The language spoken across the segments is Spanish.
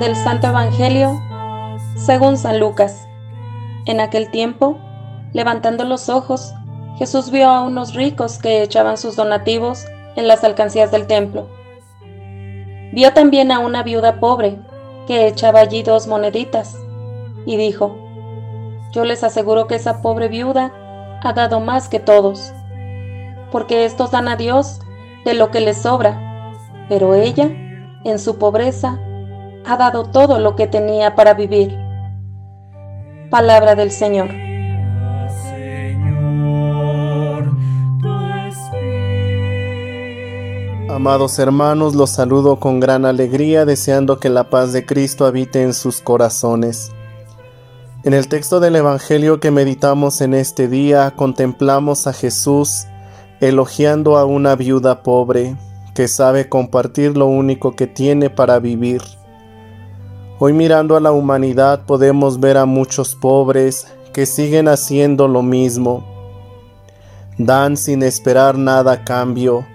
Evangelio según San Lucas. En aquel tiempo, levantando los ojos, Jesús vio a unos ricos que echaban sus donativos en las alcancías del templo. Vio también a una viuda pobre que echaba allí dos moneditas y dijo, yo les aseguro que esa pobre viuda ha dado más que todos, porque estos dan a Dios de lo que les sobra, pero ella, en su pobreza, ha dado todo lo que tenía para vivir. Palabra del Señor. Amados hermanos, los saludo con gran alegría, deseando que la paz de Cristo habite en sus corazones. En el texto del Evangelio que meditamos en este día, contemplamos a Jesús elogiando a una viuda pobre que sabe compartir lo único que tiene para vivir. Hoy mirando a la humanidad podemos ver a muchos pobres que siguen haciendo lo mismo. Dan sin esperar nada a cambio.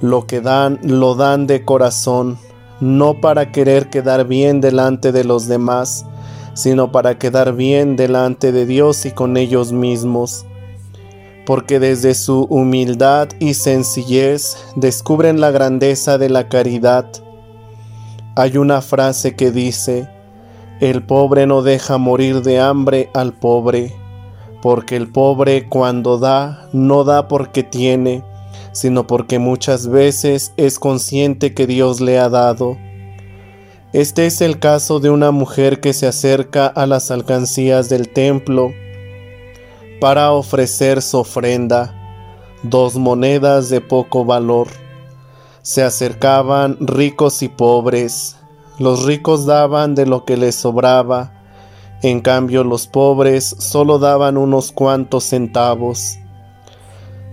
Lo que dan lo dan de corazón, no para querer quedar bien delante de los demás, sino para quedar bien delante de Dios y con ellos mismos. Porque desde su humildad y sencillez descubren la grandeza de la caridad hay una frase que dice, el pobre no deja morir de hambre al pobre, porque el pobre cuando da, no da porque tiene, sino porque muchas veces es consciente que Dios le ha dado. Este es el caso de una mujer que se acerca a las alcancías del templo para ofrecer su ofrenda, dos monedas de poco valor. Se acercaban ricos y pobres. Los ricos daban de lo que les sobraba, en cambio los pobres solo daban unos cuantos centavos.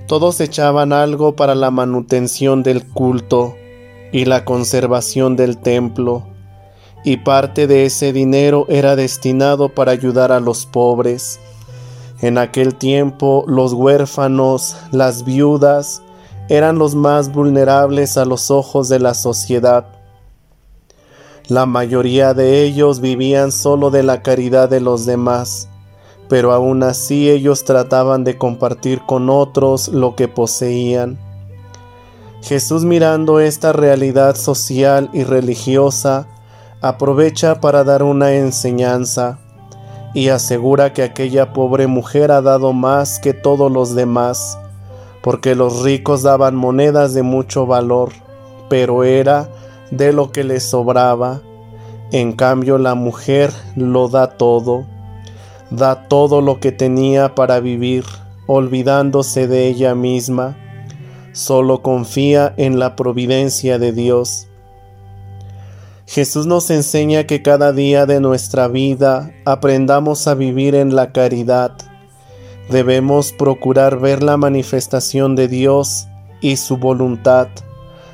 Todos echaban algo para la manutención del culto y la conservación del templo, y parte de ese dinero era destinado para ayudar a los pobres. En aquel tiempo los huérfanos, las viudas, eran los más vulnerables a los ojos de la sociedad. La mayoría de ellos vivían solo de la caridad de los demás, pero aún así ellos trataban de compartir con otros lo que poseían. Jesús mirando esta realidad social y religiosa, aprovecha para dar una enseñanza y asegura que aquella pobre mujer ha dado más que todos los demás porque los ricos daban monedas de mucho valor, pero era de lo que les sobraba. En cambio la mujer lo da todo, da todo lo que tenía para vivir, olvidándose de ella misma, solo confía en la providencia de Dios. Jesús nos enseña que cada día de nuestra vida aprendamos a vivir en la caridad, Debemos procurar ver la manifestación de Dios y su voluntad,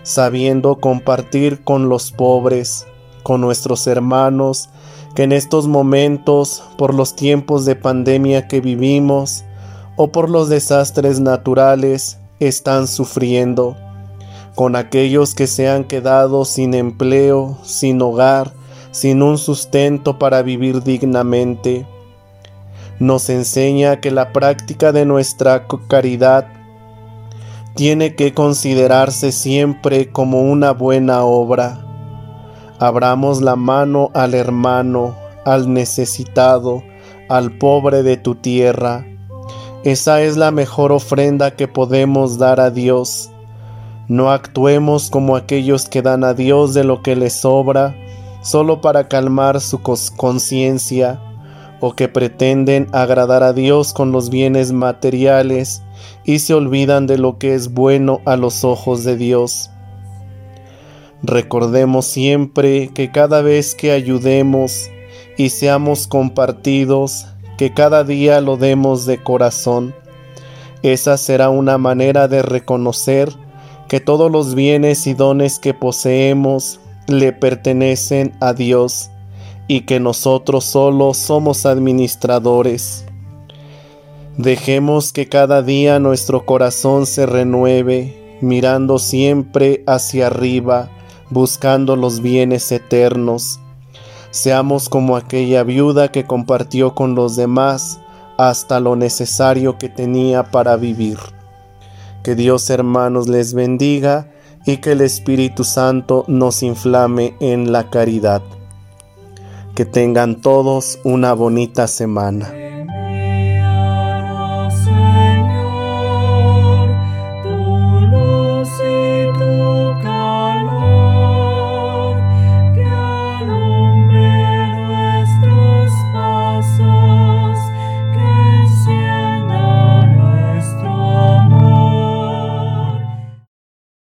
sabiendo compartir con los pobres, con nuestros hermanos, que en estos momentos, por los tiempos de pandemia que vivimos, o por los desastres naturales, están sufriendo, con aquellos que se han quedado sin empleo, sin hogar, sin un sustento para vivir dignamente, nos enseña que la práctica de nuestra caridad tiene que considerarse siempre como una buena obra. Abramos la mano al hermano, al necesitado, al pobre de tu tierra. Esa es la mejor ofrenda que podemos dar a Dios. No actuemos como aquellos que dan a Dios de lo que les sobra, solo para calmar su conciencia o que pretenden agradar a Dios con los bienes materiales y se olvidan de lo que es bueno a los ojos de Dios. Recordemos siempre que cada vez que ayudemos y seamos compartidos, que cada día lo demos de corazón. Esa será una manera de reconocer que todos los bienes y dones que poseemos le pertenecen a Dios y que nosotros solo somos administradores. Dejemos que cada día nuestro corazón se renueve, mirando siempre hacia arriba, buscando los bienes eternos, Seamos como aquella viuda que compartió con los demás hasta lo necesario que tenía para vivir. Que Dios hermanos les bendiga y que el Espíritu Santo nos inflame en la caridad. Que tengan todos una bonita semana.